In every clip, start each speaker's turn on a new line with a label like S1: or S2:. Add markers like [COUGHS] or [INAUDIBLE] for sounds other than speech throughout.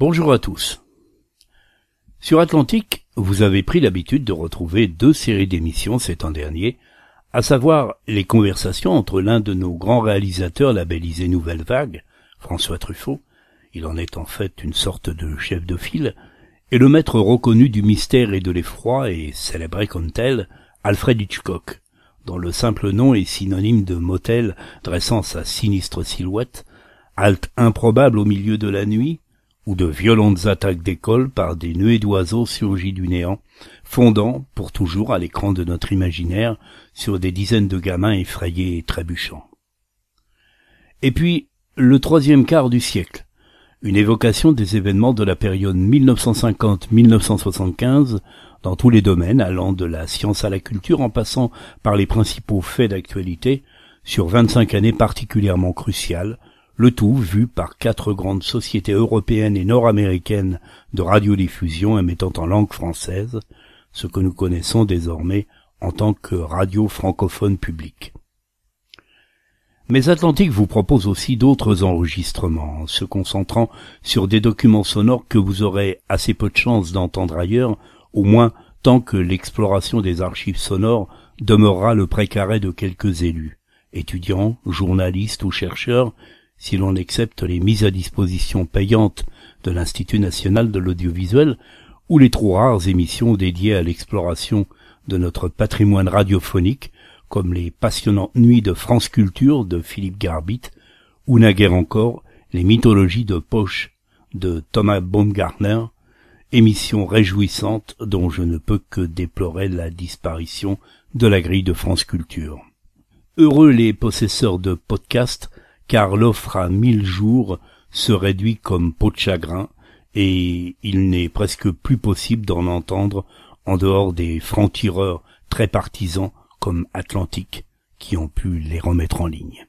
S1: Bonjour à tous. Sur Atlantique, vous avez pris l'habitude de retrouver deux séries d'émissions ces temps derniers, à savoir les conversations entre l'un de nos grands réalisateurs labellisés Nouvelle Vague, François Truffaut, il en est en fait une sorte de chef de file, et le maître reconnu du mystère et de l'effroi et célébré comme tel, Alfred Hitchcock, dont le simple nom est synonyme de motel dressant sa sinistre silhouette, halte improbable au milieu de la nuit, ou de violentes attaques d'école par des nuées d'oiseaux surgis du néant, fondant, pour toujours à l'écran de notre imaginaire, sur des dizaines de gamins effrayés et trébuchants. Et puis, le troisième quart du siècle, une évocation des événements de la période 1950-1975 dans tous les domaines allant de la science à la culture en passant par les principaux faits d'actualité sur 25 années particulièrement cruciales, le tout vu par quatre grandes sociétés européennes et nord-américaines de radiodiffusion émettant en langue française, ce que nous connaissons désormais en tant que radio francophone publique. Mais Atlantique vous propose aussi d'autres enregistrements, se concentrant sur des documents sonores que vous aurez assez peu de chance d'entendre ailleurs, au moins tant que l'exploration des archives sonores demeurera le précaré de quelques élus, étudiants, journalistes ou chercheurs, si l'on accepte les mises à disposition payantes de l'Institut national de l'audiovisuel ou les trop rares émissions dédiées à l'exploration de notre patrimoine radiophonique comme les passionnantes nuits de France Culture de Philippe Garbit, ou naguère encore les mythologies de poche de Thomas Baumgartner, émission réjouissante dont je ne peux que déplorer la disparition de la grille de France Culture. Heureux les possesseurs de podcasts, car l'offre à mille jours se réduit comme peau de chagrin, et il n'est presque plus possible d'en entendre en dehors des francs-tireurs très partisans comme Atlantique qui ont pu les remettre en ligne.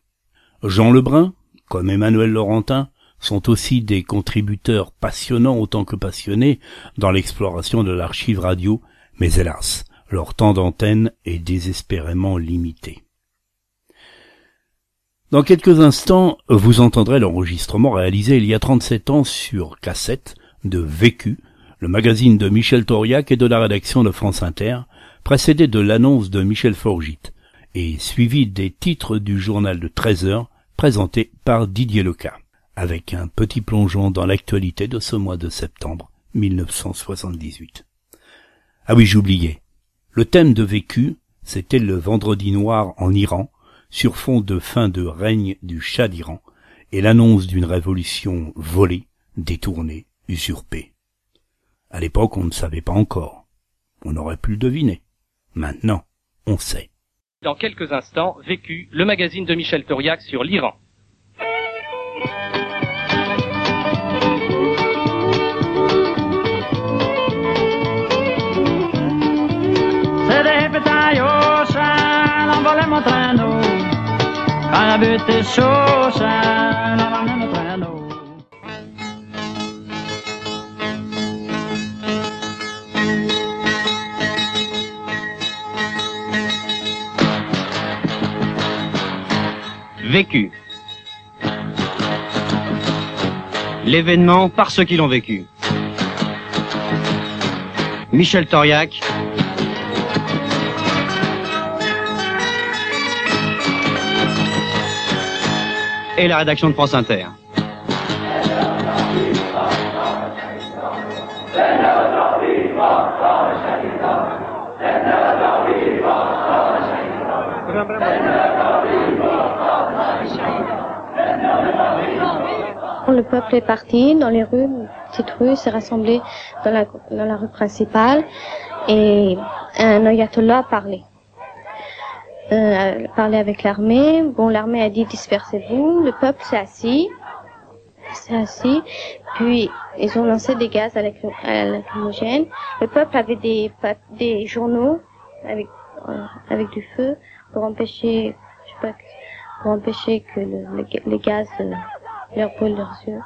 S1: Jean Lebrun, comme Emmanuel Laurentin, sont aussi des contributeurs passionnants autant que passionnés dans l'exploration de l'archive radio, mais hélas, leur temps d'antenne est désespérément limité. Dans quelques instants, vous entendrez l'enregistrement réalisé il y a 37 ans sur cassette de Vécu, le magazine de Michel Tauriac et de la rédaction de France Inter, précédé de l'annonce de Michel Forgit et suivi des titres du journal de 13 heures présenté par Didier Leca, avec un petit plongeon dans l'actualité de ce mois de septembre 1978. Ah oui, j'oubliais. Le thème de vécu, c'était le vendredi noir en Iran, sur fond de fin de règne du Shah d'Iran, et l'annonce d'une révolution volée, détournée, usurpée. À l'époque, on ne savait pas encore. On aurait pu le deviner. Maintenant, on sait.
S2: Dans quelques instants, Vécu, le magazine de Michel Tauriac sur l'Iran.
S3: Mon traîneau.
S4: Vécu. L'événement par ceux qui l'ont vécu. Michel Toriac. Et la rédaction de France Inter.
S5: Le peuple est parti dans les rues, une petite rue s'est rassemblé dans la, dans la rue principale et un ayatollah a parlé. Euh, a parlé avec l'armée. Bon, l'armée a dit dispersez-vous. Le peuple s'est assis. S'est assis. Puis, ils ont lancé des gaz à lacry- à lacrymogène. Le peuple avait des, des journaux avec, euh, avec du feu pour empêcher, je sais pas, pour empêcher que le, les gaz euh, leur brûlent leurs yeux.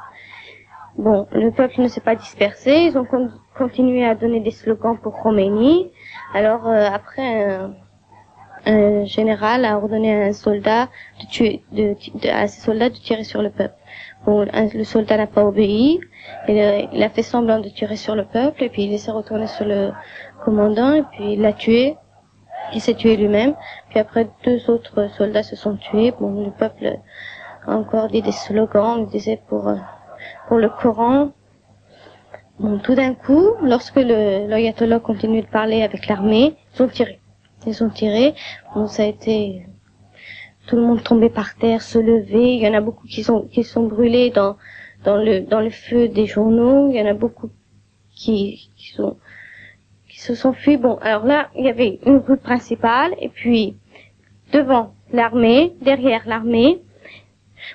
S5: Bon, le peuple ne s'est pas dispersé. Ils ont con- continué à donner des slogans pour Khomeini. Alors, euh, après un, général a ordonné à un soldat de tuer, de, de- à ses soldats de tirer sur le peuple. Bon, le soldat n'a pas obéi, il a, il a fait semblant de tirer sur le peuple, et puis il s'est retourné sur le commandant, et puis il l'a tué. Il s'est tué lui-même. Puis après, deux autres soldats se sont tués. Bon, le peuple a encore dit des slogans, il disait pour, pour le Coran. Bon, tout d'un coup, lorsque le l'ayatollah continue de parler avec l'armée, ils ont tiré. Ils ont tiré. Bon, ça a été tout le monde tombé par terre, se lever. Il y en a beaucoup qui sont qui sont brûlés dans le feu des journaux. Il y en a beaucoup qui sont se sont fuis. Bon, alors là, il y avait une rue principale et puis devant l'armée, derrière l'armée.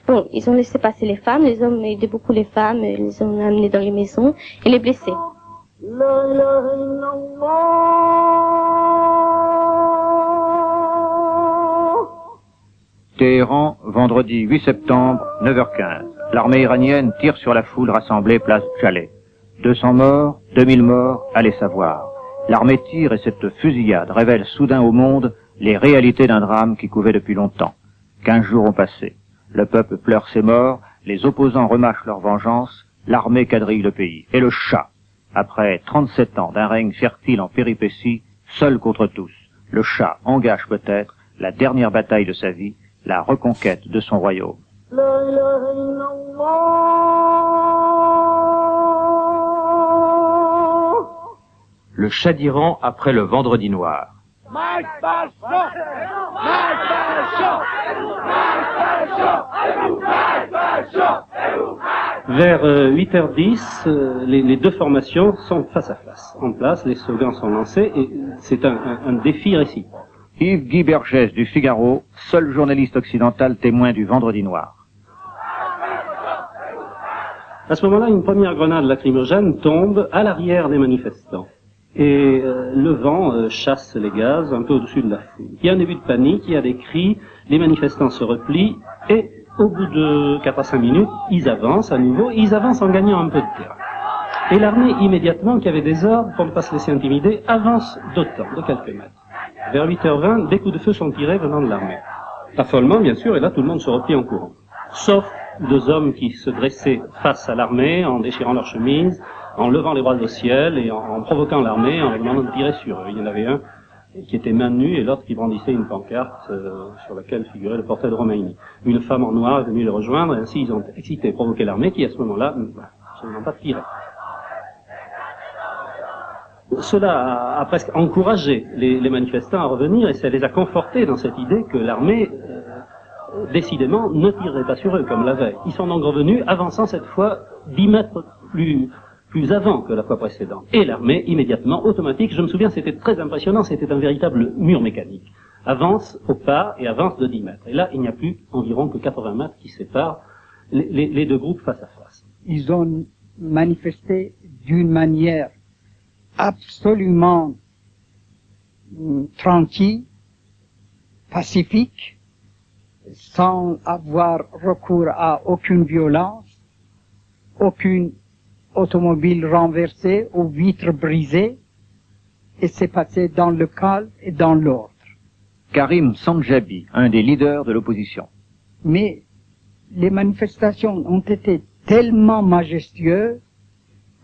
S5: Bon, ils ont laissé passer les femmes, les hommes aidaient beaucoup les femmes, ils les ont amenés dans les maisons et les blessés.
S6: Téhéran, vendredi 8 septembre, 9h15. L'armée iranienne tire sur la foule rassemblée place Jaleh. 200 morts, 2000 morts, allez savoir. L'armée tire et cette fusillade révèle soudain au monde les réalités d'un drame qui couvait depuis longtemps. Quinze jours ont passé. Le peuple pleure ses morts, les opposants remâchent leur vengeance, l'armée quadrille le pays. Et le chat, après 37 ans d'un règne fertile en péripéties, seul contre tous, le chat engage peut-être la dernière bataille de sa vie, la reconquête de son royaume.
S7: Le chat d'Iran après le vendredi noir.
S8: Vers euh, 8h10, euh, les, les deux formations sont face à face, en place, les slogans sont lancés et c'est un, un- un défi réciproque.
S6: Yves Guy Bergès du Figaro, seul journaliste occidental témoin du vendredi noir.
S8: À ce moment-là, une première grenade lacrymogène tombe à l'arrière des manifestants. Et euh, le vent euh, chasse les gaz un peu au-dessus de la foule. Il y a un début de panique, il y a des cris, les manifestants se replient, et au bout de 4 à 5 minutes, ils avancent à nouveau, ils avancent en gagnant un peu de terrain. Et l'armée, immédiatement, qui avait des ordres pour ne pas se laisser intimider, avance d'autant, de quelques mètres. Vers 8h20, des coups de feu sont tirés venant de l'armée. Affolement, bien sûr, et là, tout le monde se replie en courant. Sauf deux hommes qui se dressaient face à l'armée en déchirant leurs chemises, en levant les bras au ciel et en, provoquant l'armée, en leur demandant de tirer sur eux. Il y en avait un qui était main nue et l'autre qui brandissait une pancarte euh, sur laquelle figurait le portrait de Romaini. Une femme en noir est venue les rejoindre et ainsi ils ont excité provoqué l'armée qui à ce moment-là n'a pas tiré. Cela a, a presque encouragé les, les manifestants à revenir et ça les a confortés dans cette idée que l'armée euh, décidément ne tirerait pas sur eux comme la veille. Ils sont donc revenus, avançant cette fois 10 mètres plus, plus avant que la fois précédente. Et l'armée, immédiatement, automatique, je me souviens, c'était très impressionnant, c'était un véritable mur mécanique. Avance au pas et avance de 10 mètres. Et là, il n'y a plus environ que 80 mètres qui séparent les, les- deux groupes face à face.
S9: ils ont manifesté d'une manière absolument mm, tranquille, pacifique, sans avoir recours à aucune violence, aucune automobile renversée ou vitre brisée, et c'est passé dans le calme et dans l'ordre.
S6: Karim Sanjabi, un des leaders de l'opposition.
S9: mais les manifestations ont été tellement majestueuses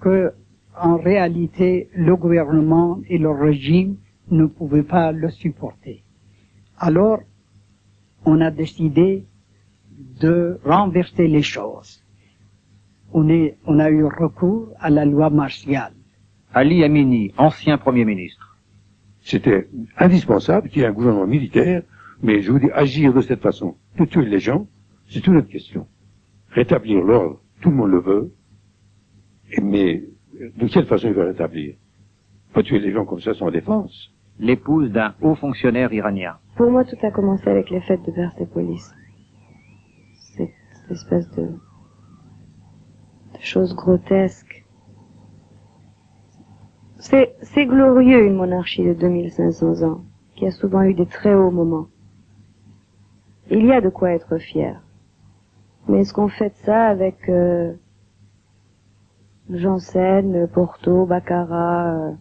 S9: que, en réalité, le gouvernement et le régime ne pouvaient pas le supporter. Alors, on a décidé de renverser les choses. On, est, on a eu recours à la loi martiale.
S6: Ali Amini, ancien Premier ministre.
S10: C'était indispensable qu'il y ait un gouvernement militaire, mais je vous dis, agir de cette façon, de tuer les gens, c'est toute autre question. Rétablir l'ordre, tout le monde le veut, mais de quelle façon il va rétablir? Pas tuer les gens comme ça sans défense?
S6: L'épouse d'un haut fonctionnaire iranien.
S11: Pour moi, tout a commencé avec les fêtes de Persépolis. Cette espèce de, de chose grotesque. C'est, glorieux une monarchie de 2500 ans, qui a souvent eu des très hauts moments. Il y a de quoi être fier. Mais est-ce qu'on fait ça avec euh, Janssen, Porto, Baccarat, euh,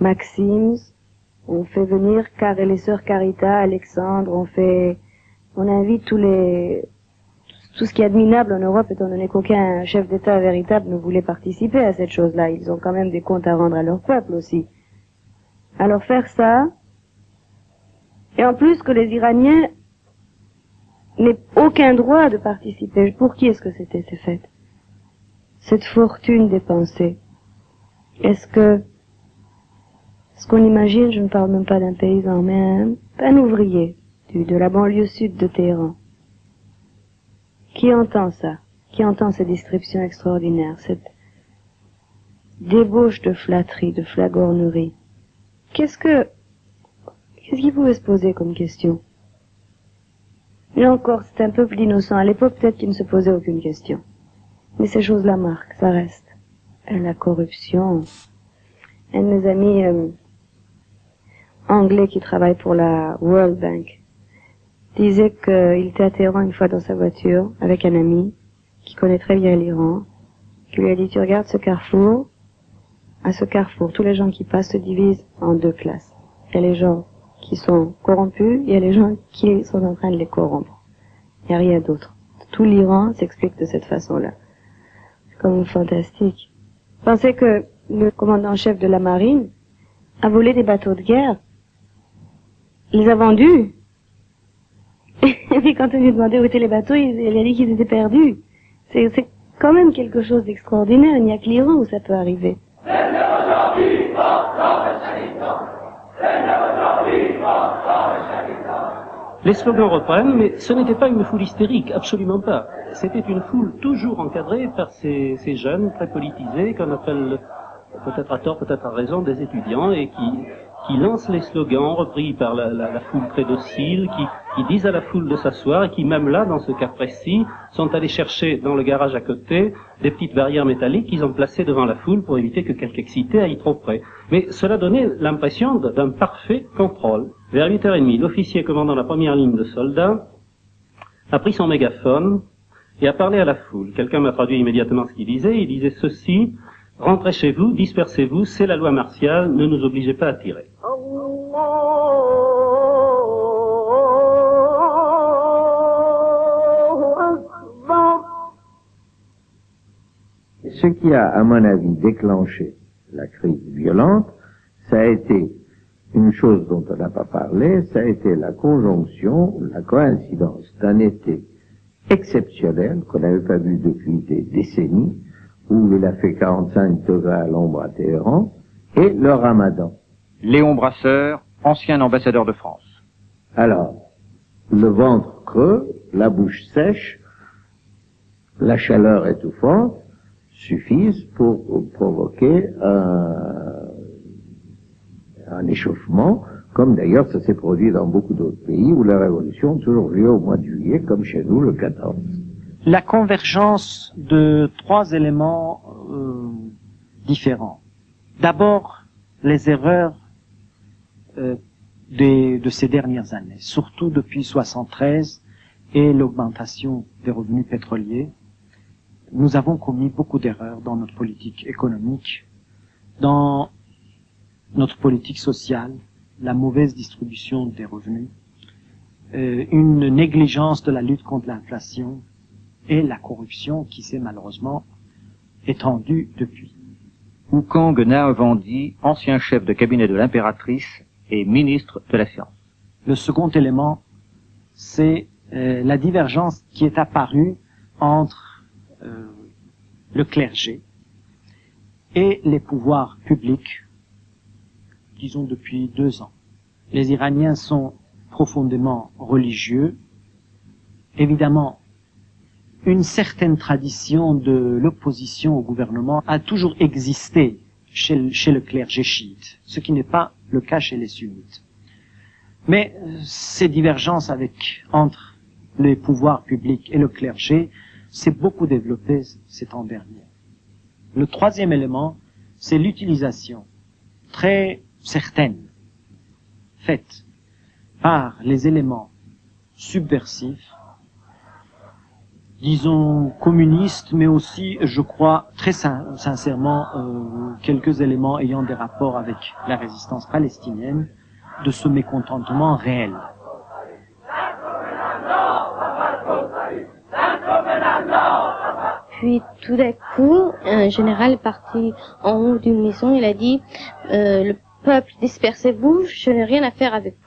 S11: Maxims? On fait venir Car les sœurs Carita, Alexandre, on fait, on invite tous les, tout ce qui est admirable en Europe, étant donné qu'aucun chef d'État véritable ne voulait participer à cette chose-là. Ils ont quand même des comptes à rendre à leur peuple aussi. Alors faire ça, et en plus que les Iraniens n'aient aucun droit de participer. Pour qui est-ce que c'était ces fêtes? Cette fortune dépensée. Est-ce que ce qu'on imagine, je ne parle même pas d'un paysan, mais un, ouvrier du, de la banlieue sud de Téhéran, qui entend ça? Qui entend ces descriptions extraordinaires, cette débauche de flatterie, de flagornerie? Qu'est-ce que Qu'est-ce qu'il pouvait se poser comme question? Là encore, c'est un peuple innocent. À l'époque, peut-être qu'il ne se posait aucune question. Mais ces choses-là marquent, ça reste. La corruption. Un de mes amis euh, anglais qui travaille pour la World Bank disait qu'il était à Téhéran une fois dans sa voiture avec un ami qui connaît très bien l'Iran, qui lui a dit, tu regardes ce carrefour, à ce carrefour, tous les gens qui passent se divisent en deux classes. Il y a les gens qui sont corrompus, il y a les gens qui sont en train de les corrompre. Il n'y a rien d'autre. Tout l'Iran s'explique de cette façon-là. C'est comme fantastique. Pensez que le commandant-chef de la marine a volé des bateaux de guerre. Les a vendus. [LAUGHS] Et puis quand on lui demandait où étaient les bateaux, il, a dit qu'ils étaient perdus. C'est quand même quelque chose d'extraordinaire. Il n'y a que l'Iran où ça peut arriver.
S8: Les slogans reprennent, mais ce n'était pas une foule hystérique, absolument pas. C'était une foule toujours encadrée par ces, ces jeunes très politisés qu'on appelle peut-être à tort, peut-être à raison, des étudiants et qui, qui lancent les slogans repris par la foule très docile, qui, qui, disent à la foule de s'asseoir et qui, même là, dans ce cas précis, sont allés chercher dans le garage à côté des petites barrières métalliques qu'ils ont placées devant la foule pour éviter que quelque excité aille trop près. Mais cela donnait l'impression d'un parfait contrôle. Vers 8h30, l'officier commandant la première ligne de soldats a pris son mégaphone et a parlé à la foule. Quelqu'un m'a traduit immédiatement ce qu'il disait. Il disait ceci, rentrez chez vous, dispersez-vous, c'est la loi martiale, ne nous obligez pas à tirer.
S12: Ce qui a, à mon avis, déclenché la crise violente, ça a été une chose dont on n'a pas parlé, ça a été la conjonction, la coïncidence d'un été exceptionnel qu'on n'avait pas vu depuis des décennies, où il a fait 45 degrés à l'ombre à Téhéran, et le ramadan.
S6: Léon Brasseur, ancien ambassadeur de France.
S12: Alors, le ventre creux, la bouche sèche, la chaleur étouffante suffisent pour provoquer un, un échauffement, comme d'ailleurs ça s'est produit dans beaucoup d'autres pays où la révolution a toujours lieu au mois de juillet, comme chez nous le 14
S13: la convergence de trois éléments euh, différents. D'abord, les erreurs euh, des, de ces dernières années, surtout depuis 73 et l'augmentation des revenus pétroliers. Nous avons commis beaucoup d'erreurs dans notre politique économique, dans notre politique sociale, la mauvaise distribution des revenus, euh, une négligence de la lutte contre l'inflation, et la corruption qui s'est malheureusement étendue depuis.
S6: Naovandi, ancien chef de cabinet de l'impératrice et ministre de la Science.
S13: Le second élément, c'est euh, la divergence qui est apparue entre euh, le clergé et les pouvoirs publics, disons depuis deux ans. Les Iraniens sont profondément religieux. Évidemment, une certaine tradition de l'opposition au gouvernement a toujours existé chez le, clergé chiite, ce qui n'est pas le cas chez les sunnites. Mais euh, ces divergences entre les pouvoirs publics et le clergé s'est beaucoup développé ces temps derniers. Le troisième élément, c'est l'utilisation très certaine, faite par les éléments subversifs disons, communiste, mais aussi, je crois, très sincèrement, euh, quelques éléments ayant des rapports avec la résistance palestinienne, de ce mécontentement réel.
S5: Puis tout d'un coup, un général est parti en haut d'une maison. Il a dit euh, le peuple dispersez-vous, je n'ai rien à faire avec vous.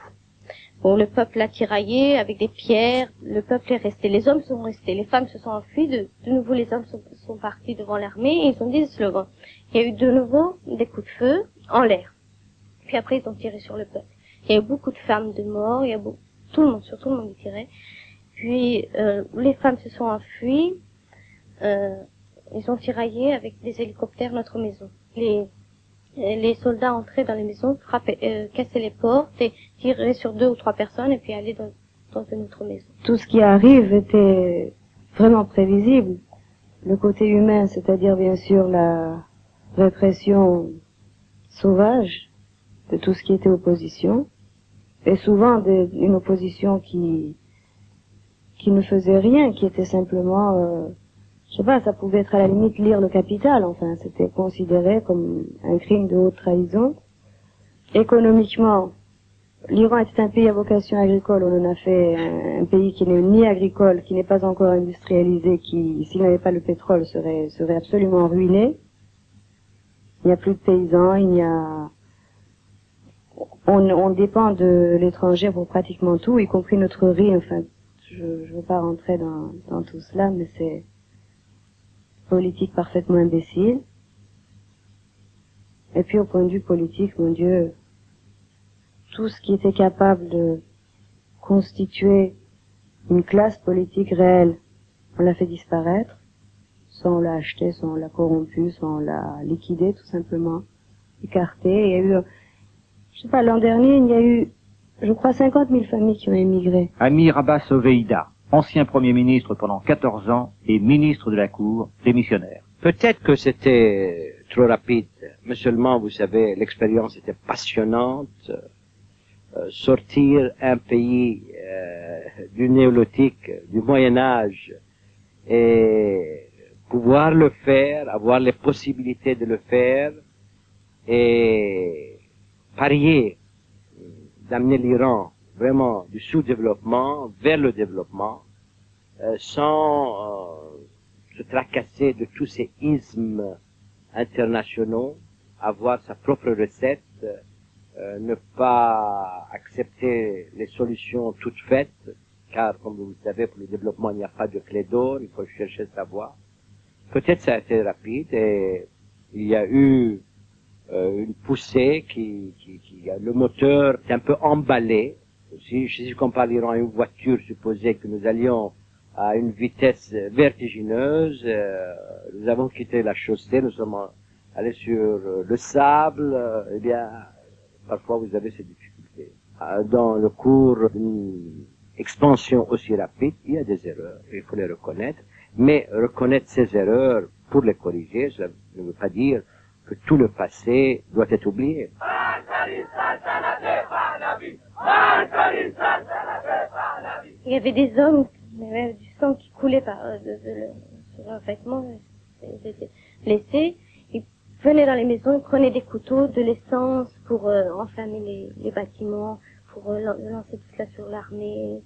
S5: Bon, le peuple a tiraillé avec des pierres. Le peuple est resté. Les hommes sont restés. Les femmes se sont enfuies. De, de nouveau, les hommes sont, sont partis devant l'armée et ils ont dit des slogans. Il y a eu de nouveau des coups de feu en l'air. Puis après, ils ont tiré sur le peuple. Il y a eu beaucoup de femmes de morts. Il y a beaucoup, tout le monde, sur tout le monde, tirait. Puis euh, les femmes se sont enfuies. Euh, ils ont tiraillé avec des hélicoptères notre maison. Les soldats entraient dans les maisons, frappaient, euh, cassaient les portes et tiraient sur deux ou trois personnes et puis allaient dans, une autre maison.
S11: Tout ce qui arrive était vraiment prévisible. Le côté humain, c'est-à-dire bien sûr la répression sauvage de tout ce qui était opposition, et souvent des- une opposition qui qui ne faisait rien, qui était simplement, euh, je sais pas, ça pouvait être à la limite lire le capital, enfin, c'était considéré comme un crime de haute trahison. Économiquement, l'Iran était un pays à vocation agricole, on en a fait un, pays qui n'est ni agricole, qui n'est pas encore industrialisé, qui, s'il n'avait pas le pétrole, serait, absolument ruiné. Il n'y a plus de paysans, il n'y a, on, on dépend de l'étranger pour pratiquement tout, y compris notre riz, enfin, je ne veux pas rentrer dans tout cela, mais c'est politique parfaitement imbécile. Et puis au point de vue politique, mon Dieu, tout ce qui était capable de constituer une classe politique réelle, on l'a fait disparaître. Soit on l'a acheté, l'a corrompu, soit on l'a liquidé tout simplement, écarté. Il y a eu, je sais pas, l'an dernier, il y a eu, je crois, 50 000 familles qui ont émigré.
S6: Amir Abbas Oveida, ancien Premier ministre pendant 14 ans et ministre de la Cour, démissionnaire.
S14: Peut-être que c'était trop rapide, mais seulement, vous savez, l'expérience était passionnante. Euh, sortir un pays euh, du néolithique, du Moyen Âge, et pouvoir le faire, avoir les possibilités de le faire, et parier d'amener l'Iran vraiment du sous-développement vers le développement, euh, sans euh, se tracasser de tous ces ismes internationaux, avoir sa propre recette, euh, ne pas accepter les solutions toutes faites, car comme vous le savez, pour le développement, il n'y a pas de clé d'or, il faut chercher sa voie. Peut-être ça a été rapide et il y a eu une poussée qui, qui, qui le moteur est un peu emballé. Si, si je compare l'Iran à une voiture, supposez que nous allions à une vitesse vertigineuse, euh, nous avons quitté la chaussée, nous sommes allés sur euh, le sable, euh, eh bien, parfois vous avez ces difficultés. Euh, Dans le cours d'une expansion aussi rapide, il y a des erreurs, il faut les reconnaître, mais reconnaître ces erreurs pour les corriger, cela ne veut pas dire que tout le passé doit être oublié.
S5: Il y avait des hommes, il y du sang qui coulait par, euh, de, de, sur leurs vêtements, euh, ils étaient blessés. Ils venaient dans les maisons, ils prenaient des couteaux, de l'essence pour euh, enflammer les, les bâtiments, pour euh, lan- lancer tout cela sur l'armée.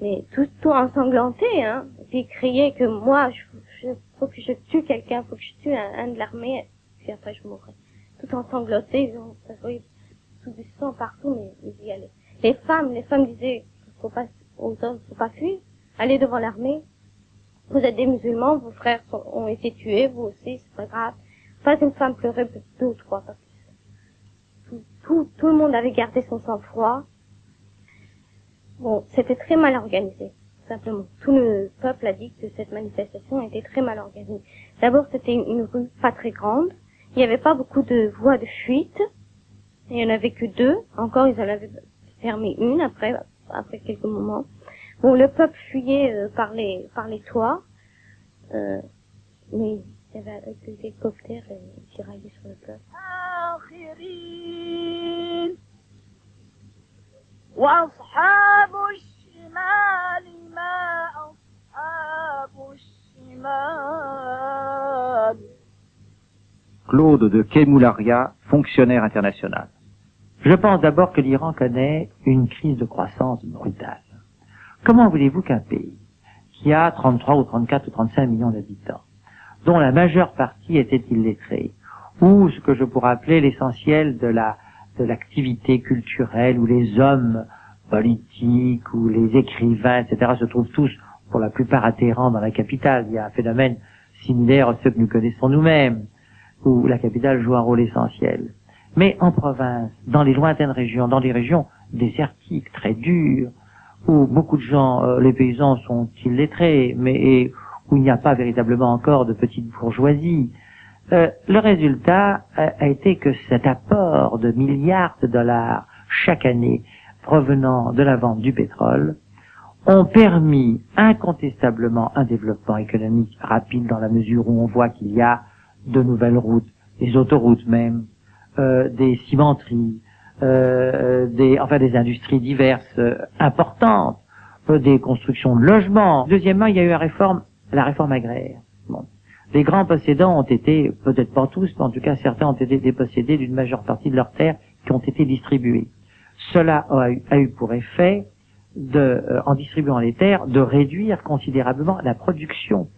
S5: Mais tout, tout ensanglanté, hein. Puis ils criaient que moi, je, je- faut que je tue quelqu'un, faut que je tue un, un de l'armée, puis après je mourrai. Tout ensanglanté, ils ont, ça voyait tout du sang partout, mais ils y allaient. Les femmes, les femmes disaient, faut pas, aux hommes, faut pas fuir, allez devant l'armée. Vous êtes des musulmans, vos frères ont été tués, vous aussi, c'est pas grave. Pas une femme pleurait deux ou trois, plus. Tout, tout, le monde avait gardé son sang-froid. Bon, c'était très mal organisé, simplement. Tout le peuple a dit que cette manifestation était très mal organisée. D'abord, c'était une rue pas très grande. Il n'y avait pas beaucoup de voies de fuite. Il n'y en avait que deux. Encore, ils en avaient fermé une après, après quelques moments. Bon, le peuple fuyait euh, par les par les toits, euh, mais il y avait avec des hélicoptères et tiraillait sur le peuple.
S6: Claude de Kemoularia, fonctionnaire international.
S15: Je pense d'abord que l'Iran connaît une crise de croissance brutale. Comment voulez-vous qu'un pays qui a 33 ou 34 ou 35 millions d'habitants, dont la majeure partie était illettrée, ou ce que je pourrais appeler l'essentiel de la de l'activité culturelle, où les hommes politiques ou les écrivains, etc., se trouvent tous, pour la plupart, atterrants dans la capitale? Il y a un phénomène similaire à ceux que nous connaissons nous-mêmes, où la capitale joue un rôle essentiel. Mais en province, dans les lointaines régions, dans des régions désertiques, très dures, où beaucoup de gens, euh, les paysans sont illettrés, mais où il n'y a pas véritablement encore de petite bourgeoisie, euh, le résultat a, a, été que cet apport de milliards de dollars chaque année provenant de la vente du pétrole ont permis incontestablement un développement économique rapide dans la mesure où on voit qu'il y a de nouvelles routes, des autoroutes même, euh, des cimenteries, euh, des, enfin des industries diverses euh, importantes, des constructions de logements. Deuxièmement, il y a eu la réforme, la réforme agraire. Bon. Les grands possédants ont été, peut-être pas tous, mais en tout cas certains ont été dépossédés d'une majeure partie de leurs terres qui ont été distribuées. Cela a eu, a eu pour effet, de, euh, en distribuant les terres, de réduire considérablement la production.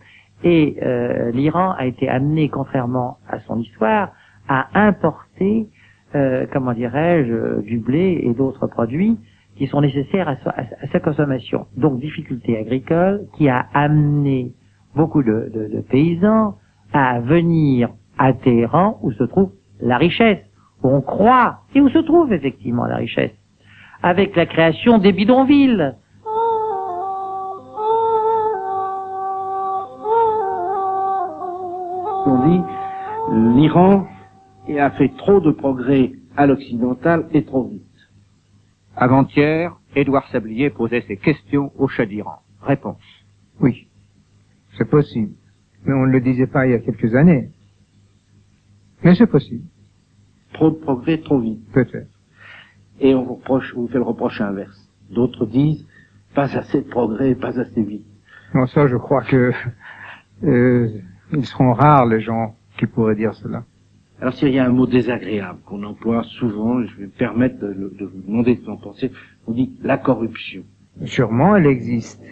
S15: Et euh, l'Iran a été amené, contrairement à son histoire, à importer, euh, comment dirais-je, du blé et d'autres produits qui sont nécessaires à, sa consommation. Donc difficulté agricole qui a amené beaucoup de, de, de paysans à venir à Téhéran où se trouve la richesse, où on croit et où se trouve effectivement la richesse, avec la création des bidonvilles.
S8: On dit l'Iran a fait trop de progrès à l'occidental et trop vite.
S6: Avant-hier, Édouard Sablier posait ses questions au Shah d'Iran. Réponse.
S16: Oui, c'est possible. Mais on ne le disait pas il y a quelques années. Mais c'est possible.
S8: Trop de progrès, trop vite.
S16: Peut-être.
S8: Et on vous, reproche, on vous fait le reproche inverse. D'autres disent, pas assez de progrès, pas assez vite.
S16: Non, ça, je crois que euh, ils seront rares les gens qui pourraient dire cela.
S8: Alors s'il y a un mot désagréable qu'on emploie souvent, je vais me permettre de, vous demander de en penser, on dit la corruption.
S16: Sûrement, elle existe.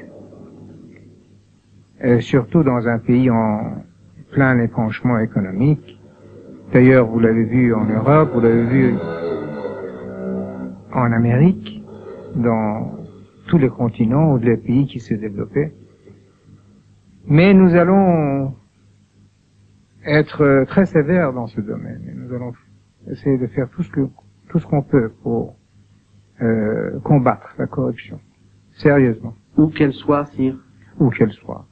S16: Euh, surtout dans un pays en plein épanchement économique. D'ailleurs, vous l'avez vu en Europe, vous l'avez vu en Amérique, dans tous les continents ou les pays qui se développaient. Mais nous allons être très sévères dans ce domaine. Et nous allons essayer de faire tout ce que tout ce qu'on peut pour euh, combattre la corruption, sérieusement.
S8: Où qu'elle soit, sire.
S16: Où qu'elle soit.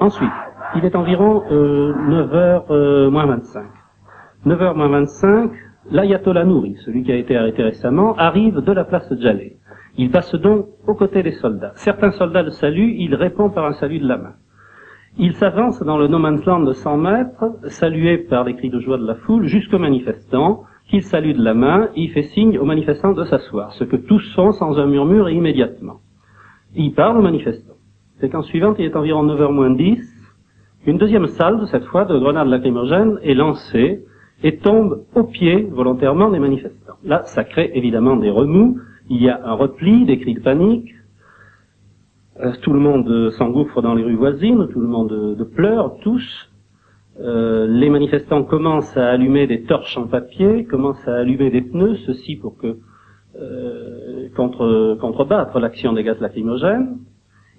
S8: Ensuite, il est environ euh, 9h euh, moins 25. 9h moins 25, l'ayatollah Nouri, celui qui a été arrêté récemment, arrive de la place de Jaleh. Il passe donc aux côtés des soldats. Certains soldats le saluent, il répond par un salut de la main. Il s'avance dans le no man's land de 100 mètres, salué par les cris de joie de la foule, jusqu'aux manifestants, qu'il salue de la main, il fait signe aux manifestants de s'asseoir, ce que tous font sans un murmure et immédiatement. Il parle aux manifestants. Séquence suivante, il est environ 9h moins 10, une deuxième salve, cette fois, de grenades lacrymogènes est lancée et tombe au pied, volontairement, des manifestants. Là, ça crée évidemment des remous, il y a un repli, des cris de panique, euh, tout le monde s'engouffre dans les rues voisines, tout le monde de pleure, tous. Euh, les manifestants commencent à allumer des torches en papier, commencent à allumer des pneus, ceci pour que euh, contre, contrebattre l'action des gaz lacrymogènes.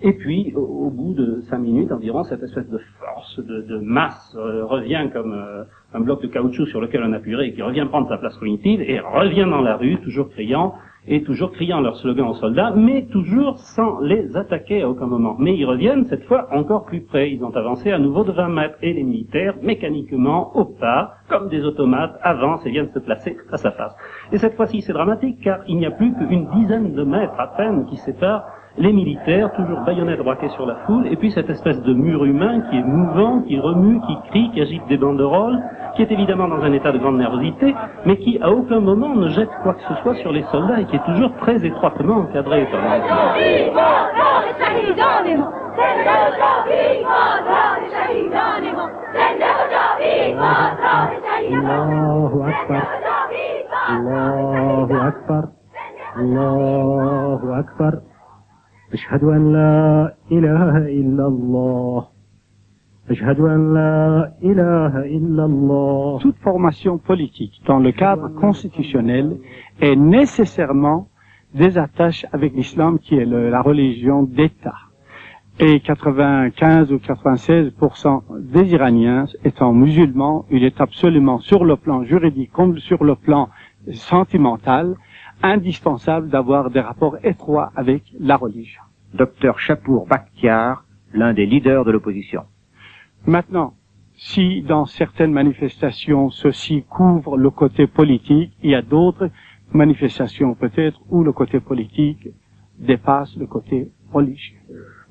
S8: Et puis, au, bout de cinq minutes environ, cette espèce de force, de, de masse euh, revient comme euh, un bloc de caoutchouc sur lequel on appuierait qui revient prendre sa place cognitive et revient dans la rue, toujours criant et toujours criant leur slogan aux soldats, mais toujours sans les attaquer à aucun moment. Mais ils reviennent cette fois encore plus près. Ils ont avancé à nouveau de 20 mètres et les militaires, mécaniquement, au pas, comme des automates, avancent et viennent se placer face à face. Et cette fois-ci, c'est dramatique car il n'y a plus qu'une dizaine de mètres à peine qui séparent les militaires, toujours baïonnés braqués sur la foule, et puis cette espèce de mur humain qui est mouvant, qui remue, qui crie, qui agite des banderoles, qui est évidemment dans un état de grande nervosité, mais qui à aucun moment ne jette quoi que ce soit sur les soldats et qui est toujours très étroitement encadré par
S17: Allahu أشهد أن لا إله إلا الله أشهد أن لا إله إلا الله
S8: Toute formation politique dans le cadre constitutionnel est nécessairement des attaches avec l'islam qui est le- la religion d'État. Et 95 ou 96% des Iraniens étant musulmans, il est absolument sur le plan juridique comme sur le plan sentimental indispensable d'avoir des rapports étroits avec la religion.
S6: Docteur Chapour Bakhtiar, l'un des leaders de l'opposition.
S8: Maintenant, si dans certaines manifestations ceci couvre le côté politique, il y a d'autres manifestations peut-être où le côté politique dépasse le côté religieux.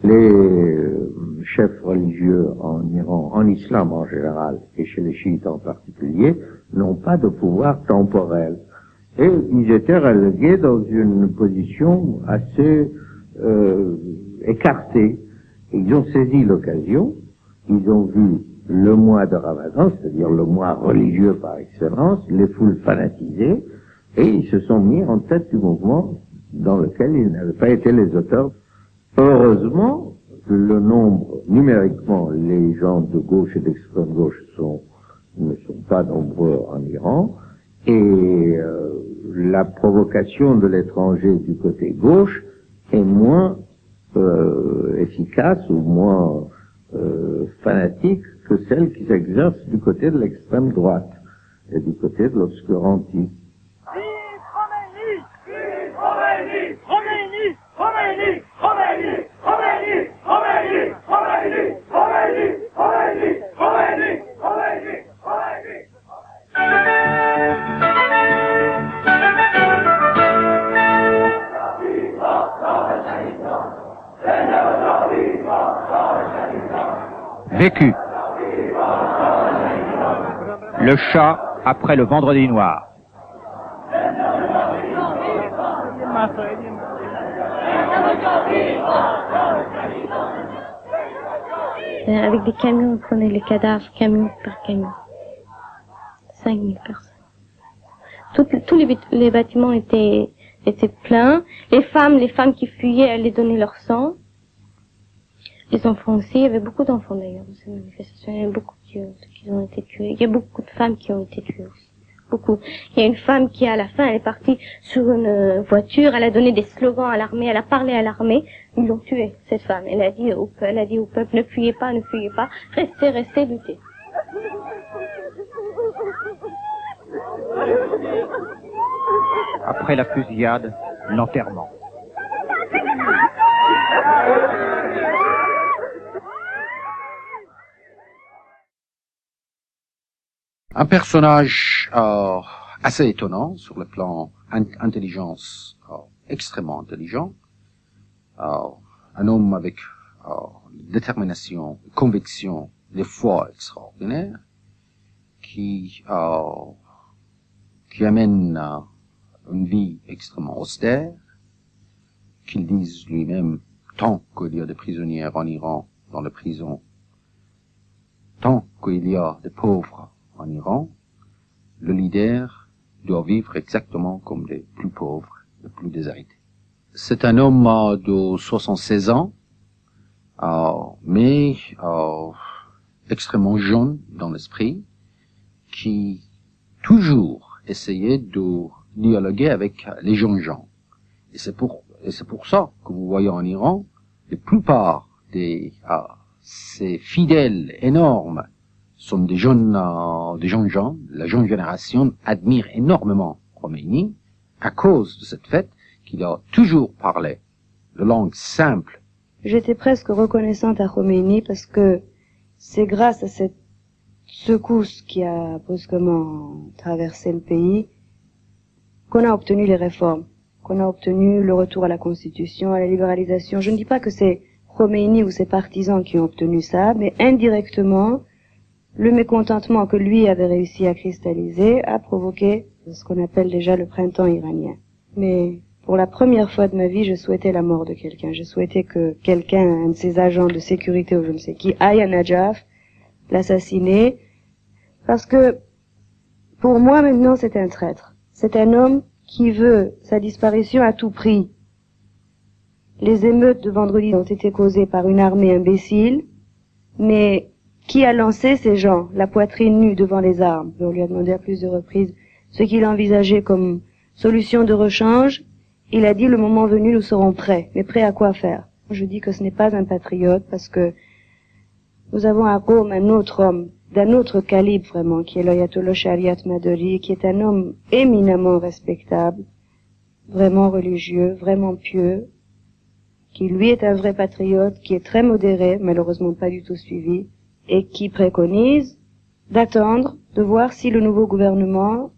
S12: Les euh, chefs religieux en Iran, en islam en général, et chez les chiites en particulier, n'ont pas de pouvoir temporel. Et ils étaient relégués dans une position assez euh, écartée. Ils ont saisi l'occasion, ils ont vu le mois de Ramadan, c'est-à-dire le mois religieux par excellence, les foules fanatisées, et ils se sont mis en tête du mouvement dans lequel ils n'avaient pas été les auteurs. Heureusement, le nombre, numériquement, les gens de gauche et d'extrême gauche sont, ne sont pas nombreux en Iran, et euh, la provocation de l'étranger du côté gauche est moins euh, efficace ou moins euh, fanatique que celle qui s'exerce du côté de l'extrême droite et du côté de l'obscurantisme.
S6: Le chat après le vendredi noir.
S5: Euh, Avec des camions, on prenait les cadavres, camion par camion. 5000 personnes. Tous les, bât- les bâtiments étaient, étaient pleins. Les femmes, les femmes qui fuyaient allaient donner leur sang. Les enfants aussi. Il y avait beaucoup d'enfants d'ailleurs dans ces manifestations. Il y en a beaucoup qui, qui ont été tués. Il y a beaucoup de femmes qui ont été tuées aussi. Beaucoup. Il y a une femme qui, à la fin, elle est partie sur une euh, voiture. Elle a donné des slogans à l'armée. Elle a parlé à l'armée. Ils l'ont tuée, cette femme. Elle a dit au, elle a dit au peuple, ne fuyez pas, ne fuyez pas. Restez, restez, luttez.
S6: Après la fusillade, l'enterrement.
S18: Un personnage euh, assez étonnant sur le plan in- intelligence, euh, extrêmement intelligent. Euh, un homme avec euh, détermination, conviction, des foi extraordinaires, qui euh, qui amène euh, une vie extrêmement austère, qu'il dise lui-même, tant qu'il y a des prisonnières en Iran, dans les prisons, tant qu'il y a des pauvres en Iran, le leader doit vivre exactement comme les plus pauvres, les plus déshérités. C'est un homme euh, de 76 ans, mais extrêmement jeune dans l'esprit, qui toujours essayait de dialoguer avec les jeunes gens. Et c'est pour, et c'est pour ça que vous voyez en Iran, la plupart des, euh, ces fidèles énormes sont des jeunes, euh, des jeunes gens. La jeune génération admire énormément Khomeini à cause de cette fête qu'il a toujours parlé la langue simple.
S11: J'étais presque reconnaissante à Khomeini parce que c'est grâce à cette secousse qui a brusquement traversé le pays qu'on a obtenu les réformes, qu'on a obtenu le retour à la constitution, à la libéralisation. Je ne dis pas que c'est Khomeini ou ses partisans qui ont obtenu ça, mais indirectement, le mécontentement que lui avait réussi à cristalliser a provoqué ce qu'on appelle déjà le printemps iranien. Mais pour la première fois de ma vie, je souhaitais la mort de quelqu'un. Je souhaitais que quelqu'un, un de ses agents de sécurité ou je ne sais qui, aille à Najaf, l'assassiner, parce que pour moi maintenant c'est un traître. C'est un homme qui veut sa disparition à tout prix. Les émeutes de vendredi ont été causées par une armée imbécile, mais qui a lancé ces gens, la poitrine nue devant les armes? On lui a demandé à plusieurs reprises ce qu'il envisageait comme solution de rechange. Il a dit le moment venu nous serons prêts. Mais prêts à quoi faire? Je dis que ce n'est pas un patriote parce que nous avons à Rome un autre homme d'un autre calibre vraiment, qui est l'Ayatollah Shariat Maduri, qui est un homme éminemment respectable, vraiment religieux, vraiment pieux, qui lui est un vrai patriote, qui est très modéré, malheureusement pas du tout suivi, et qui préconise d'attendre, de voir si le nouveau gouvernement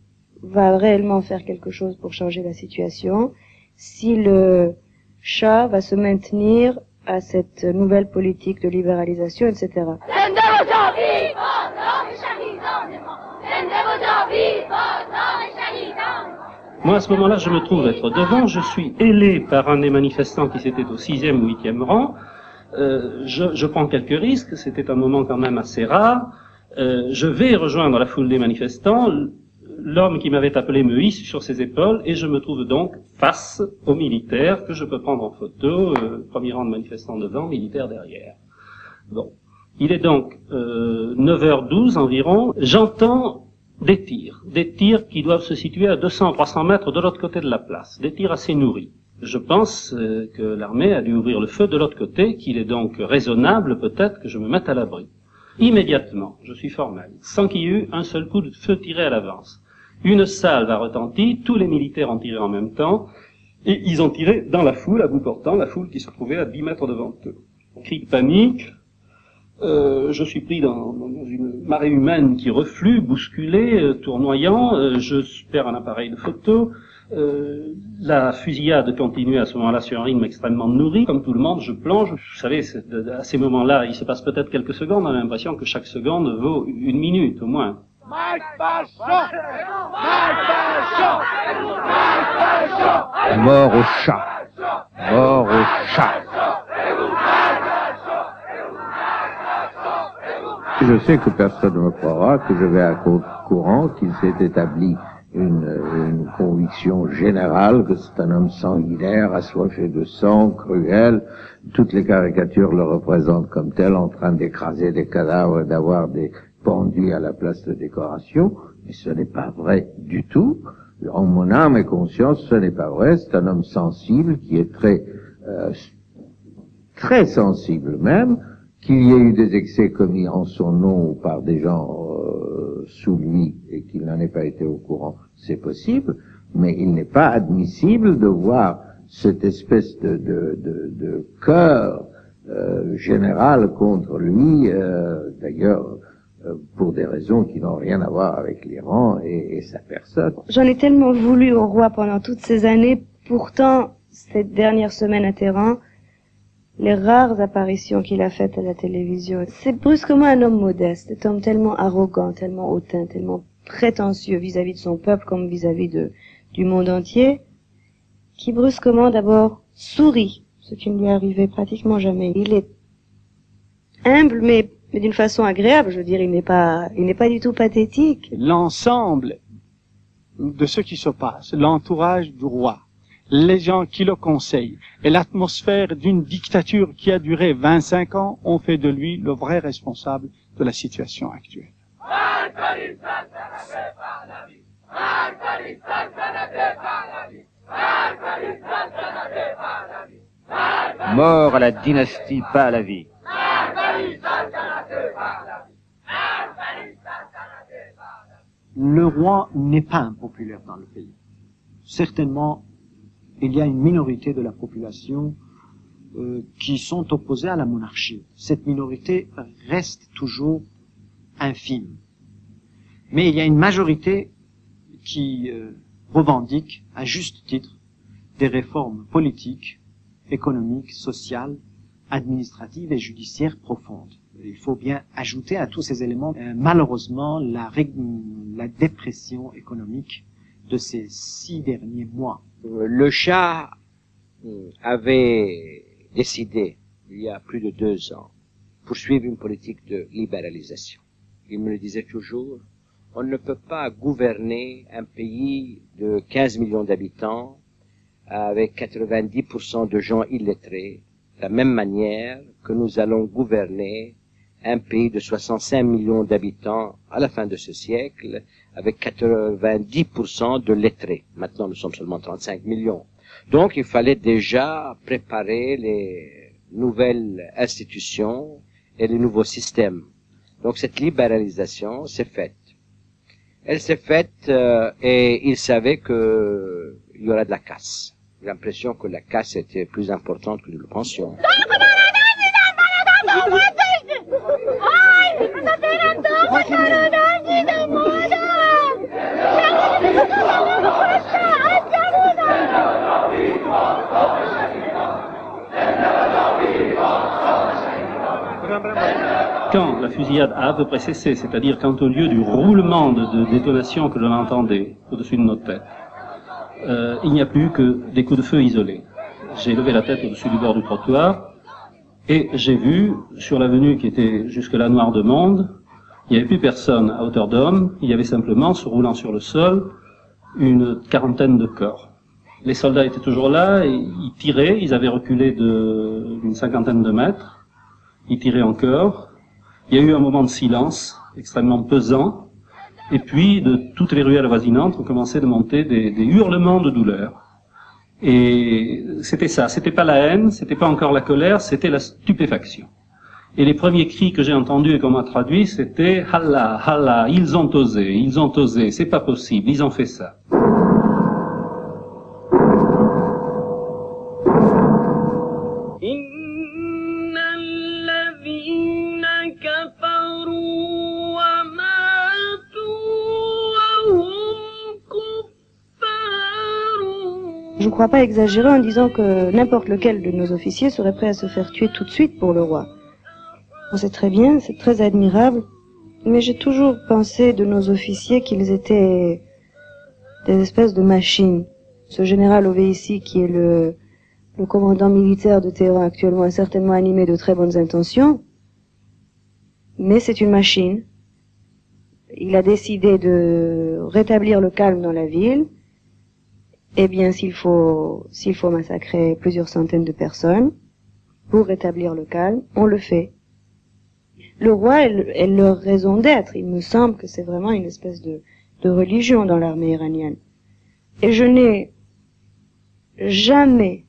S11: va réellement faire quelque chose pour changer la situation, si le chat va se maintenir à cette nouvelle politique de libéralisation, etc.
S8: Moi, à ce moment-là, je me trouve être devant, je suis ailé par un des manifestants qui s'était au sixième ou huitième rang, euh, je, prends quelques risques, c'était un moment quand même assez rare, euh, je vais rejoindre la foule des manifestants, l'homme qui m'avait appelé me hisse sur ses épaules et je me trouve donc face aux militaires que je peux prendre en photo, euh, premier rang de manifestants devant, militaire derrière. Bon. Il est donc euh, 9h12 environ, j'entends des tirs, des tirs qui doivent se situer à 200-300 mètres de l'autre côté de la place, des tirs assez nourris. Je pense euh, que l'armée a dû ouvrir le feu de l'autre côté, qu'il est donc raisonnable peut-être que je me mette à l'abri. Immédiatement, je suis formel, sans qu'il y ait eu un seul coup de feu tiré à l'avance. Une salve a retenti, tous les militaires ont tiré en même temps, et ils ont tiré dans la foule, à bout portant, la foule qui se trouvait à 10 mètres devant eux. Cri de panique, euh, je suis pris dans, une marée humaine qui reflue, bousculé, euh, tournoyant, je perds un appareil de photo, euh, la fusillade continue à ce moment-là sur un rythme extrêmement nourri, comme tout le monde, je plonge. Vous savez, à ces moments-là, il se passe peut-être quelques secondes, on a l'impression que chaque seconde vaut une minute au moins.
S12: Mort au chat. Mort au chat. Je sais que personne ne me croira que je vais à courant, qu'il s'est établi une, une, conviction générale que c'est un homme sanguinaire, assoiffé de sang, cruel. Toutes les caricatures le représentent comme tel, en train d'écraser des cadavres, d'avoir des pendus à la place de décoration. Mais ce n'est pas vrai du tout. En mon âme et conscience, ce n'est pas vrai. C'est un homme sensible qui est très, euh, très sensible même, qu'il y ait eu des excès commis en son nom ou par des gens euh, sous lui et qu'il n'en ait pas été au courant, c'est possible, mais il n'est pas admissible de voir cette espèce de, de, de, de cœur euh, général contre lui, euh, d'ailleurs euh, pour des raisons qui n'ont rien à voir avec l'Iran et, et sa personne.
S11: J'en ai tellement voulu au roi pendant toutes ces années, pourtant cette dernière semaine à Téhéran, les rares apparitions qu'il a faites à la télévision. C'est brusquement un homme modeste, un homme tellement arrogant, tellement hautain, tellement prétentieux vis-à-vis de son peuple comme vis-à-vis du monde entier, qui brusquement d'abord sourit, ce qui ne lui arrivait pratiquement jamais. Il est humble, mais, mais d'une façon agréable, je veux dire, il n'est pas, il n'est pas du tout pathétique.
S19: L'ensemble de ce qui se passe, l'entourage du roi, les gens qui le conseillent et l'atmosphère d'une dictature qui a duré 25 ans ont fait de lui le vrai responsable de la situation actuelle.
S6: Mort à la dynastie Pahlavi.
S13: Le roi n'est pas impopulaire dans le pays. Certainement, il y a une minorité de la population euh, qui sont opposés à la monarchie. Cette minorité reste toujours infime. Mais il y a une majorité qui euh, revendique, à juste titre, des réformes politiques, économiques, sociales, administratives et judiciaires profondes. Il faut bien ajouter à tous ces éléments, euh, malheureusement, la, la dépression économique de ces six derniers mois
S14: Euh, Le Shah euh, avait décidé, il y a plus de deux ans, poursuivre une politique de libéralisation. Il me le disait toujours, on ne peut pas gouverner un pays de 15 millions d'habitants avec 90% de gens illettrés, de la même manière que nous allons gouverner un pays de 65 millions d'habitants à la fin de ce siècle avec 90% de lettrés. Maintenant, nous sommes seulement 35 millions. Donc, il fallait déjà préparer les nouvelles institutions et les nouveaux systèmes. Donc, cette libéralisation s'est faite. Elle s'est faite euh, et il savait que il y aura de la casse. J'ai l'impression que la casse était plus importante que nous le pensions.
S8: Quand la fusillade a à peu près cessé, c'est-à-dire quand au lieu du roulement de, de détonation que l'on entendait au-dessus de nos têtes, euh, il n'y a plus que des coups de feu isolés. J'ai levé la tête au-dessus du bord du trottoir et j'ai vu sur l'avenue qui était jusque-là noire de monde, il n'y avait plus personne à hauteur d'homme, il y avait simplement, se roulant sur le sol, une quarantaine de corps. Les soldats étaient toujours là, et ils tiraient, ils avaient reculé d'une cinquantaine de mètres, ils tiraient encore. Il y a eu un moment de silence extrêmement pesant, et puis de toutes les ruelles avoisinantes ont commencé de monter des, hurlements de douleur. Et c'était ça, c'était pas la haine, c'était pas encore la colère, c'était la stupéfaction. Et les premiers cris que j'ai entendus et qu'on m'a traduit, c'était Halla, Halla, ils ont osé, ils ont osé, c'est pas possible, ils ont fait ça.
S11: Crois pas exagérer en disant que n'importe lequel de nos officiers serait prêt à se faire tuer tout de suite pour le roi. On sait très bien, c'est très admirable, mais j'ai toujours pensé de nos officiers qu'ils étaient des espèces de machines. Ce général Oveissi, qui est le, le commandant militaire de Téhéran actuellement, est certainement animé de très bonnes intentions, mais c'est une machine. Il a décidé de rétablir le calme dans la ville, eh bien, s'il faut, s'il faut massacrer plusieurs centaines de personnes pour rétablir le calme, on le fait. Le roi est, leur raison d'être. Il me semble que c'est vraiment une espèce de, de religion dans l'armée iranienne. Et je n'ai jamais,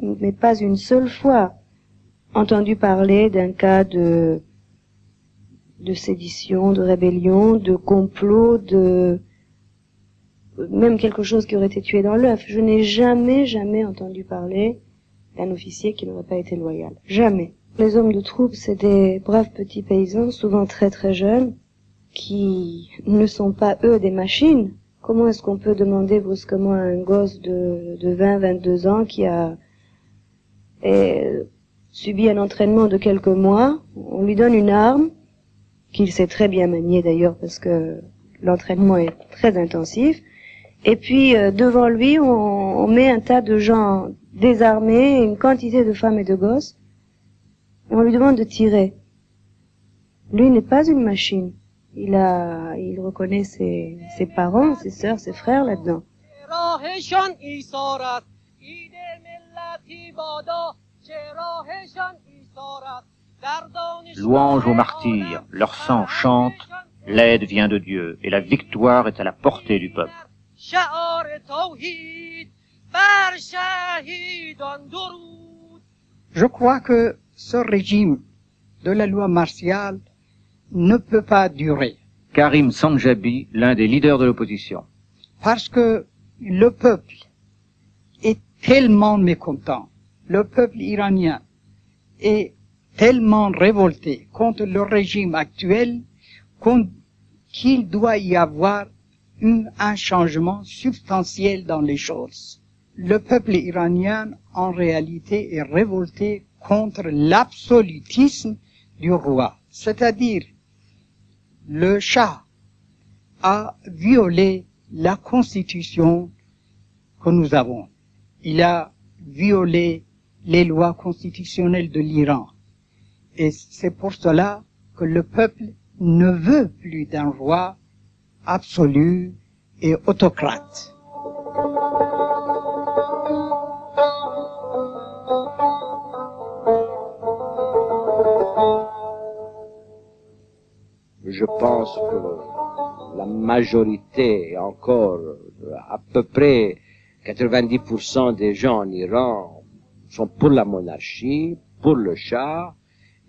S11: mais pas une seule fois, entendu parler d'un cas de, de sédition, de rébellion, de complot, de, même quelque chose qui aurait été tué dans l'œuf. Je n'ai jamais, jamais entendu parler d'un officier qui n'aurait pas été loyal. Jamais. Les hommes de troupe, c'est des braves petits paysans, souvent très très jeunes, qui ne sont pas eux des machines. Comment est-ce qu'on peut demander brusquement à un gosse de, de 20, 22 ans qui a eh, subi un entraînement de quelques mois, on lui donne une arme, qu'il sait très bien manier d'ailleurs parce que l'entraînement est très intensif, et puis euh, devant lui, on, on, met un tas de gens désarmés, une quantité de femmes et de gosses, et on lui demande de tirer. Lui n'est pas une machine. Il a, il reconnaît ses, ses parents, ses sœurs, ses frères là-dedans.
S6: Louange aux martyrs, leur sang chante, l'aide vient de Dieu et la victoire est à la portée du peuple.
S20: شعار توحید بر شهیدان درود
S9: Je crois que ce régime de la loi martiale ne peut pas durer
S6: Karim Sanjabi, l'un des leaders de l'opposition.
S9: parce que le peuple est tellement mécontent. Le peuple iranien est tellement révolté contre le régime actuel qu'on- qu'il doit y avoir un changement substantiel dans les choses. Le peuple iranien, en réalité, est révolté contre l'absolutisme du roi. C'est-à-dire, le Shah a violé la constitution que nous avons. Il a violé les lois constitutionnelles de l'Iran. Et c'est pour cela que le peuple ne veut plus d'un roi absolu et autocrate.
S14: Je pense que la majorité, encore à peu près 90% des gens en Iran sont pour la monarchie, pour le Shah,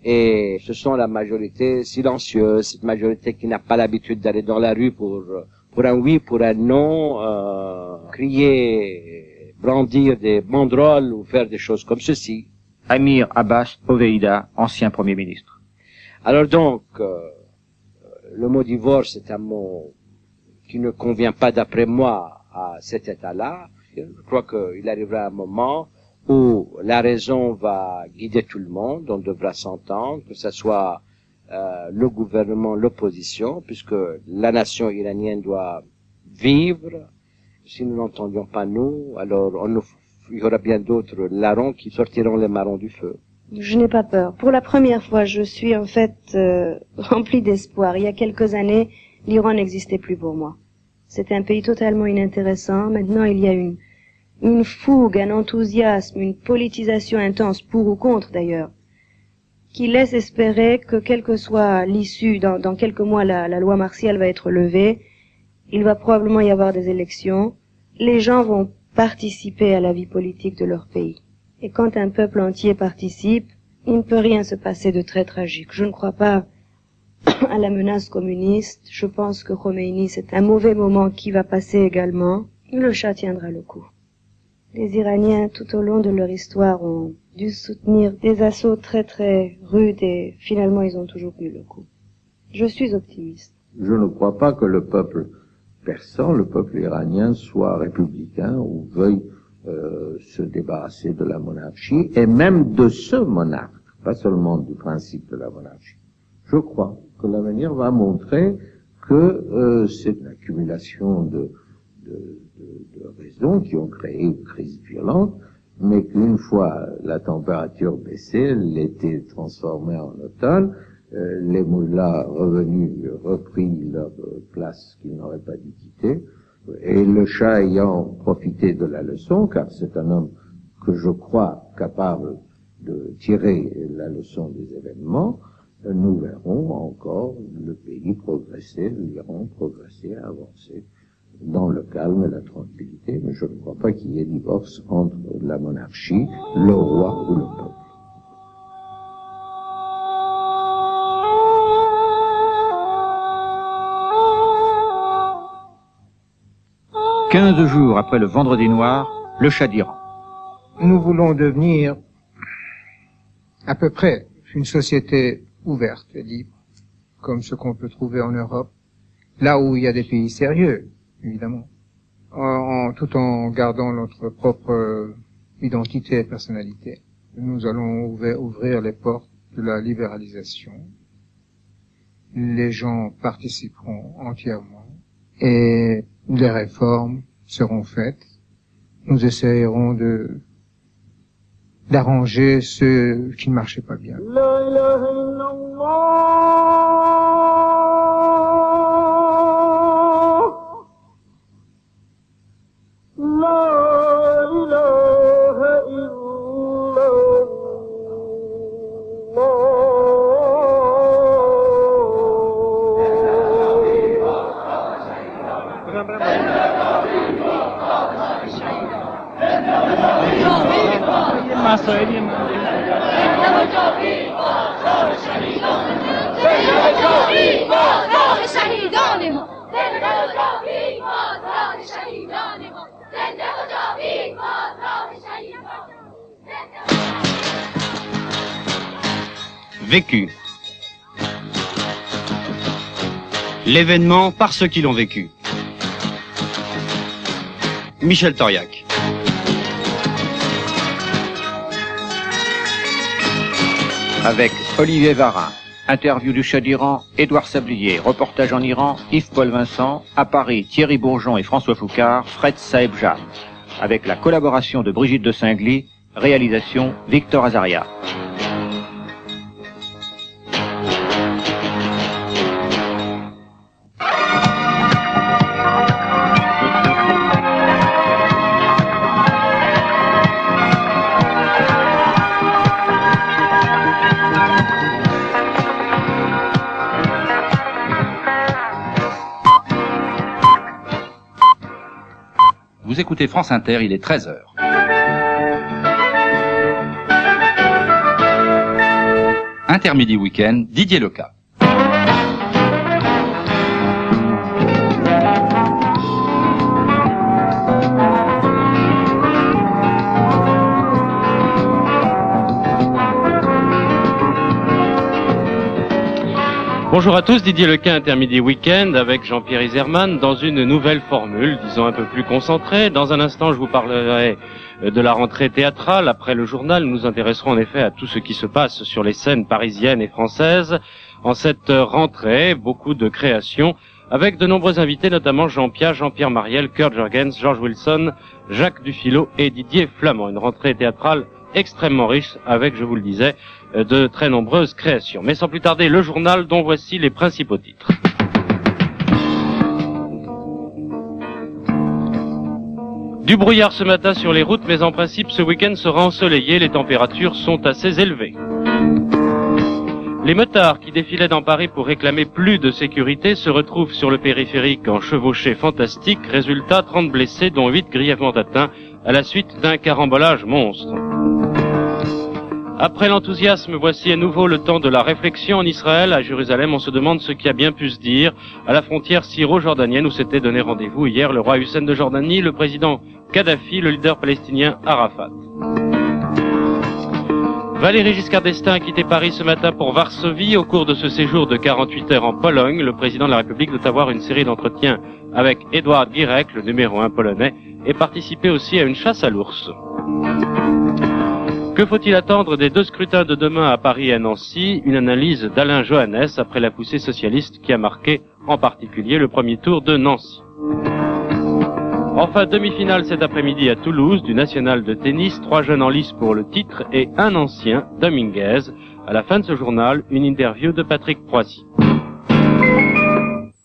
S14: et ce sont la majorité silencieuse, cette majorité qui n'a pas l'habitude d'aller dans la rue pour pour un oui, pour un non, euh, crier, brandir des banderoles ou faire des choses comme ceci.
S6: Amir Abbas Oveida, ancien Premier ministre.
S14: Alors donc, euh, le mot divorce est un mot qui ne convient pas d'après moi à cet état-là. Je crois qu'il arrivera un moment où la raison va guider tout le monde, on devra s'entendre, que ce soit euh, le gouvernement, l'opposition, puisque la nation iranienne doit vivre. Si nous n'entendions pas nous, alors on nous, il y aura bien d'autres larrons qui sortiront les marrons du feu.
S11: Je n'ai pas peur. Pour la première fois, je suis en fait euh, rempli d'espoir. Il y a quelques années, l'Iran n'existait plus pour moi. C'était un pays totalement inintéressant. Maintenant, il y a une, une fougue, un enthousiasme, une politisation intense, pour ou contre d'ailleurs, qui laisse espérer que quelle que soit l'issue, dans, quelques mois la, la, loi martiale va être levée, il va probablement y avoir des élections, les gens vont participer à la vie politique de leur pays. Et quand un peuple entier participe, il ne peut rien se passer de très tragique. Je ne crois pas [COUGHS] à la menace communiste. Je pense que Khomeini, c'est un mauvais moment qui va passer également. Le chat tiendra le coup. Les Iraniens, tout au long de leur histoire, ont dû soutenir des assauts très très rudes et finalement ils ont toujours eu le coup. Je suis optimiste.
S12: Je ne crois pas que le peuple persan, le peuple iranien, soit républicain ou veuille euh, se débarrasser de la monarchie et même de ce monarque, pas seulement du principe de la monarchie. Je crois que l'avenir va montrer que euh, c'est une accumulation de, de, de, de raisons qui ont créé une crise violente, mais qu'une fois la température baissée, l'été transformé en automne, euh, les moulins revenus repris leur place qu'ils n'auraient pas dû quitter, et le chat ayant profité de la leçon, car c'est un homme que je crois capable de tirer la leçon des événements, nous verrons encore le pays progresser, l'Iran progresser, avancer dans le calme et la tranquillité, mais je ne crois pas qu'il y ait divorce entre la monarchie, le roi ou le peuple.
S6: Quinze jours après le vendredi noir, le Shah d'Iran.
S16: Nous voulons devenir à peu près une société ouverte et libre, comme ce qu'on peut trouver en Europe, là où il y a des pays sérieux, évidemment, en, en, tout en gardant notre propre identité et personnalité. Nous allons ouvrir, les portes de la libéralisation. Les gens participeront entièrement et les réformes seront faites. Nous essayerons de d'arranger ce qui ne marchait pas bien.
S4: Vécu. L'événement par ceux qui l'ont vécu. Michel Toriac.
S6: Avec Olivier Varin, interview du Shah d'Iran, Édouard Sablier, reportage en Iran, Yves-Paul Vincent, à Paris, Thierry Bourgeon et François Foucard, Fred Saebjan, avec la collaboration de Brigitte de Singly, réalisation Victor Azaria.
S21: France Inter, il est 13h. Intermidi Week-end, Didier Leca.
S2: Bonjour à tous, Didier Lequin, Intermidi Week-end avec Jean-Pierre Iserman dans une nouvelle formule, disons un peu plus concentrée. Dans un instant, je vous parlerai de la rentrée théâtrale. Après le journal, nous intéresserons en effet à tout ce qui se passe sur les scènes parisiennes et françaises. En cette rentrée, beaucoup de créations avec de nombreux invités, notamment Jean-Pierre, Jean-Pierre Mariel, Kurt Jurgens, George Wilson, Jacques Dufilo et Didier Flamand. Une rentrée théâtrale extrêmement riche avec, je vous le disais, de très nombreuses créations. Mais sans plus tarder, le journal dont voici les principaux titres. Du brouillard ce matin sur les routes, mais en principe ce week-end sera ensoleillé, les températures sont assez élevées. Les motards qui défilaient dans Paris pour réclamer plus de sécurité se retrouvent sur le périphérique en chevauchée fantastique, résultat 30 blessés dont 8 grièvement atteints à la suite d'un carambolage monstre. Après l'enthousiasme, voici à nouveau le temps de la réflexion en Israël. À Jérusalem, on se demande ce qui a bien pu se dire à la frontière syro-jordanienne où s'était donné rendez-vous hier le roi Hussein de Jordanie, le président Kadhafi, le leader palestinien Arafat. Valéry Giscard d'Estaing a quitté Paris ce matin pour Varsovie. Au cours de ce séjour de 48 heures en Pologne, le président de la République doit avoir une série d'entretiens avec Edouard Gierek, le numéro un polonais, et participer aussi à une chasse à l'ours. Que faut-il attendre des deux scrutins de demain à Paris et à Nancy? Une analyse d'Alain Johannes après la poussée socialiste qui a marqué en particulier le premier tour de Nancy. Enfin, demi-finale cet après-midi à Toulouse du national de tennis, trois jeunes en lice pour le titre et un ancien, Dominguez. À la fin de ce journal, une interview de Patrick Proissy.